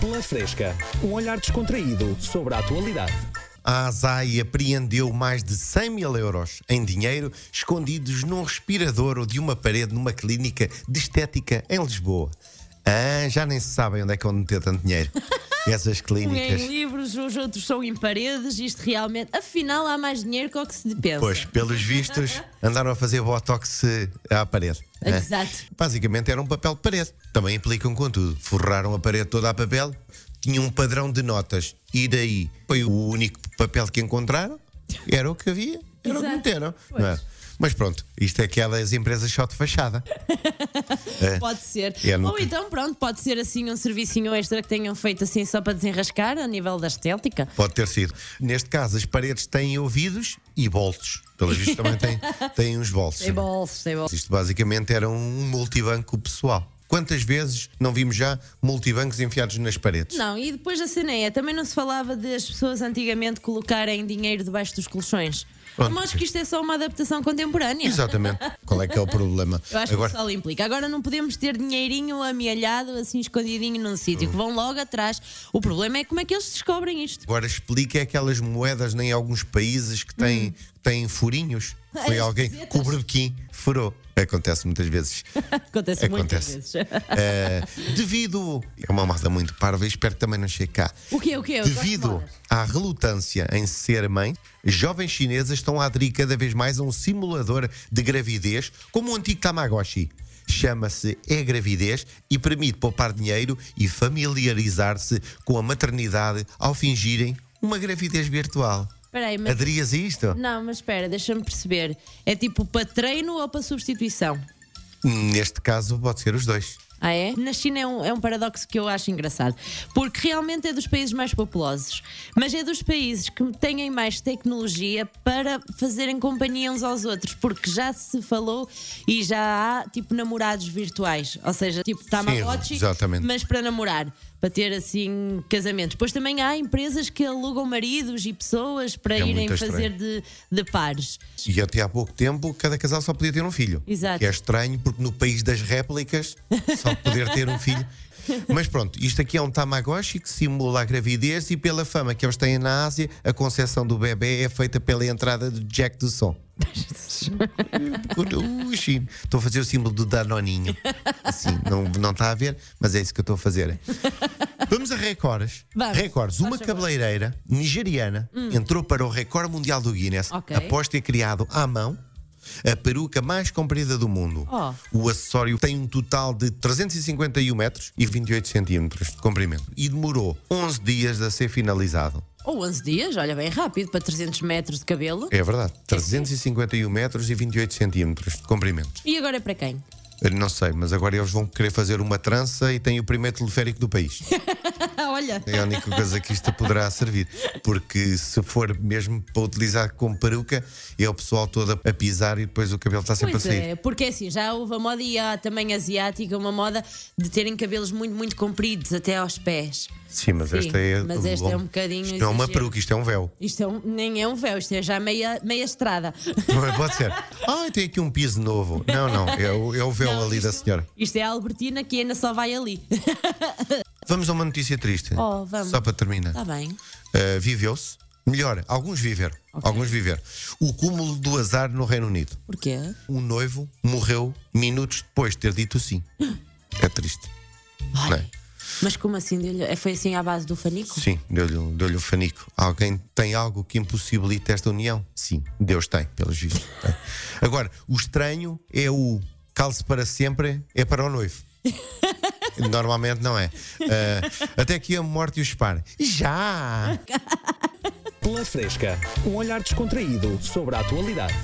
Pela Fresca, um olhar descontraído sobre a atualidade. A ASAI apreendeu mais de 100 mil euros em dinheiro escondidos num respirador ou de uma parede numa clínica de estética em Lisboa. Ah, já nem se sabem onde é que vão meter tanto dinheiro. Essas Um clínicas. em livros, os outros são em paredes. Isto realmente. Afinal, há mais dinheiro que o que se pensa. Pois, pelos vistos, andaram a fazer botox eh, à parede. né? Exato. Basicamente era um papel de parede. Também implicam com tudo. Forraram a parede toda a papel, tinham um padrão de notas. E daí foi o único papel que encontraram. Era o que havia. Era o que Exato. meteram. Pois. não é? Mas pronto, isto é aquelas empresas só de fachada. Pode ser. É, nunca- Ou então, pronto, pode ser assim um servicinho extra que tenham feito assim só para desenrascar a nível da estética. Pode ter sido. Neste caso, as paredes têm ouvidos e bolsos. Pelos vistos também têm, têm uns bolsos. Tem bolsos, tem bolsos. Isto basicamente era um multibanco pessoal. Quantas vezes não vimos já multibancos enfiados nas paredes? Não, e depois a cena é, também não se falava das pessoas antigamente colocarem dinheiro debaixo dos colchões. Pronto. Mas que isto é só uma adaptação contemporânea. Exatamente. Qual é que é o problema? Eu acho Agora, que só implica. Agora não podemos ter dinheirinho amealhado, assim escondidinho num sítio, que vão logo atrás. O problema é como é que eles descobrem isto. agora explica aquelas moedas em alguns países que têm, que têm furinhos. Foi As alguém com o brebequim furou. Acontece muitas vezes. Acontece, Acontece. muitas vezes. Eh, devido. É uma moda muito parva e espero que também não chegue cá. O quê? O quê? Eu gosto de Devido à relutância em ser mãe, jovens chinesas estão a aderir cada vez mais a um simulador de gravidez, como o antigo Tamagotchi. Chama-se É Gravidez e permite poupar dinheiro e familiarizar-se com a maternidade ao fingirem uma gravidez virtual. Espera aí, mas... Aderias a isto? Não, mas espera, deixa-me perceber. É tipo para treino ou para substituição? Neste caso, pode ser os dois. Ah, é? Na China é um, é um paradoxo que eu acho engraçado. Porque realmente é dos países mais populosos, mas é dos países que têm mais tecnologia para fazerem companhia uns aos outros. Porque já se falou e já há tipo namorados virtuais. Ou seja, tipo Tamagotchi, exatamente. mas para namorar. Para ter assim casamentos. Depois também há empresas que alugam maridos e pessoas para É irem fazer de, de pares. E até há pouco tempo, cada casal só podia ter um filho. Exato. Que é estranho, porque no país das réplicas, só poder ter um filho. Mas pronto, isto aqui é um Tamagotchi que simula a gravidez e pela fama que eles têm na Ásia, a concepção do bebê é feita pela entrada do jack do som. Estou a fazer o símbolo do Danoninho. Assim, não, não está a ver, mas é isso que eu estou a fazer. Vamos a recordes. Vamos. Recordes. Uma cabeleireira nigeriana entrou para o recorde mundial do Guinness Ok. após ter criado à mão a peruca mais comprida do mundo. Oh. O acessório tem um total de 351 metros e 28 centímetros de comprimento e demorou 11 dias a ser finalizado. Ou 11 dias, olha bem rápido, para 300 metros de cabelo. É verdade, 351 metros e 28 centímetros de comprimento. E agora é para quem? Eu Não sei, mas agora eles vão querer fazer uma trança e têm o primeiro teleférico do país. olha. É a única coisa que isto poderá servir. Porque se for mesmo para utilizar como peruca, é o pessoal todo a pisar e depois o cabelo está sempre Pois a sair. é, porque assim, já houve a moda e há também asiática, uma moda de terem cabelos muito, muito compridos até aos pés. Sim, mas Sim, esta é. mas esta é um bocadinho Isto não é uma peruca, isto é um véu. Isto é um- nem é um véu, isto é já meia, meia estrada. Não é? Pode ser. Ah, tem aqui um piso novo. Não, não, é o, é o véu Não, ali da isto- senhora. Isto é a Albertina que ainda só vai ali. Vamos a uma notícia triste. Oh, vamos. Só para terminar. Está bem. Uh, Viveu-se. Melhor, alguns viveram. Alguns viveram. O cúmulo do azar no Reino Unido. Porquê? Um noivo morreu minutos depois de ter dito sim. É triste. Ai, Não é? Mas como assim? é- Foi assim à base do fanico? Sim, deu-lhe deu o fanico. Alguém tem algo que impossibilita esta união? Sim, Deus tem, pelos vistos. Tem. Agora, o estranho é o calce para sempre, é para o noivo. Normalmente não é. Ah, até que a morte o espare. Já! Pela Fresca, um olhar descontraído sobre a atualidade.